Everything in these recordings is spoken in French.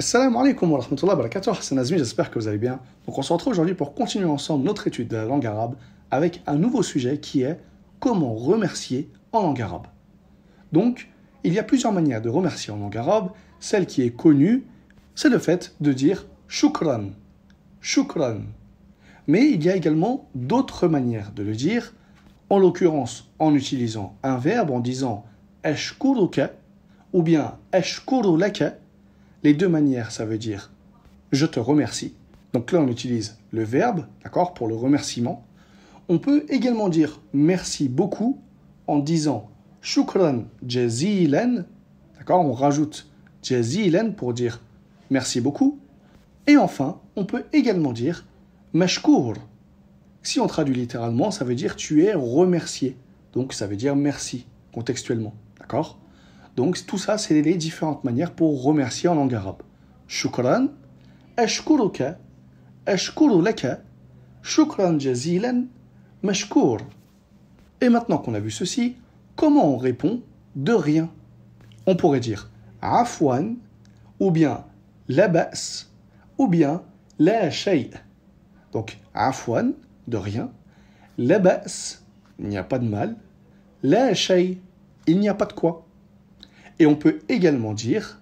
Assalamu alaikum wa rahmatullahi wa barakatuh, Hassan j'espère que vous allez bien. Donc on se retrouve aujourd'hui pour continuer ensemble notre étude de la langue arabe avec un nouveau sujet qui est comment remercier en langue arabe. Donc, il y a plusieurs manières de remercier en langue arabe. Celle qui est connue, c'est le fait de dire shukran, shukran. Mais il y a également d'autres manières de le dire, en l'occurrence en utilisant un verbe en disant ashkuruka ou bien ashkuru laka. Les deux manières, ça veut dire je te remercie. Donc là, on utilise le verbe, d'accord, pour le remerciement. On peut également dire merci beaucoup en disant shukran jazilan, d'accord, on rajoute jazilan pour dire merci beaucoup. Et enfin, on peut également dire mashkour. Si on traduit littéralement, ça veut dire tu es remercié. Donc ça veut dire merci contextuellement, d'accord? Donc tout ça, c'est les différentes manières pour remercier en langue arabe. Shukran, ashkuruka, ashkuru shukran jazilan, mashkour. Et maintenant qu'on a vu ceci, comment on répond de rien? On pourrait dire afwan, ou bien labas, ou bien la shay. Donc afwan, de rien. Labas, il n'y a pas de mal. La shay, il n'y a pas de quoi. Et on peut également dire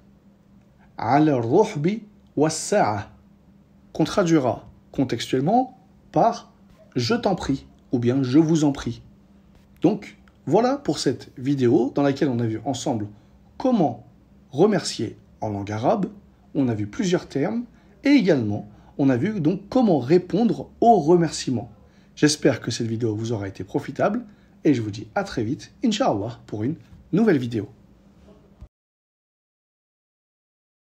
ala ruhbi wassa'a qu'on traduira contextuellement par je t'en prie ou bien je vous en prie. Donc voilà pour cette vidéo dans laquelle on a vu ensemble comment remercier en langue arabe, on a vu plusieurs termes et également on a vu donc comment répondre aux remerciements. J'espère que cette vidéo vous aura été profitable et je vous dis à très vite, Inch'Allah, pour une nouvelle vidéo.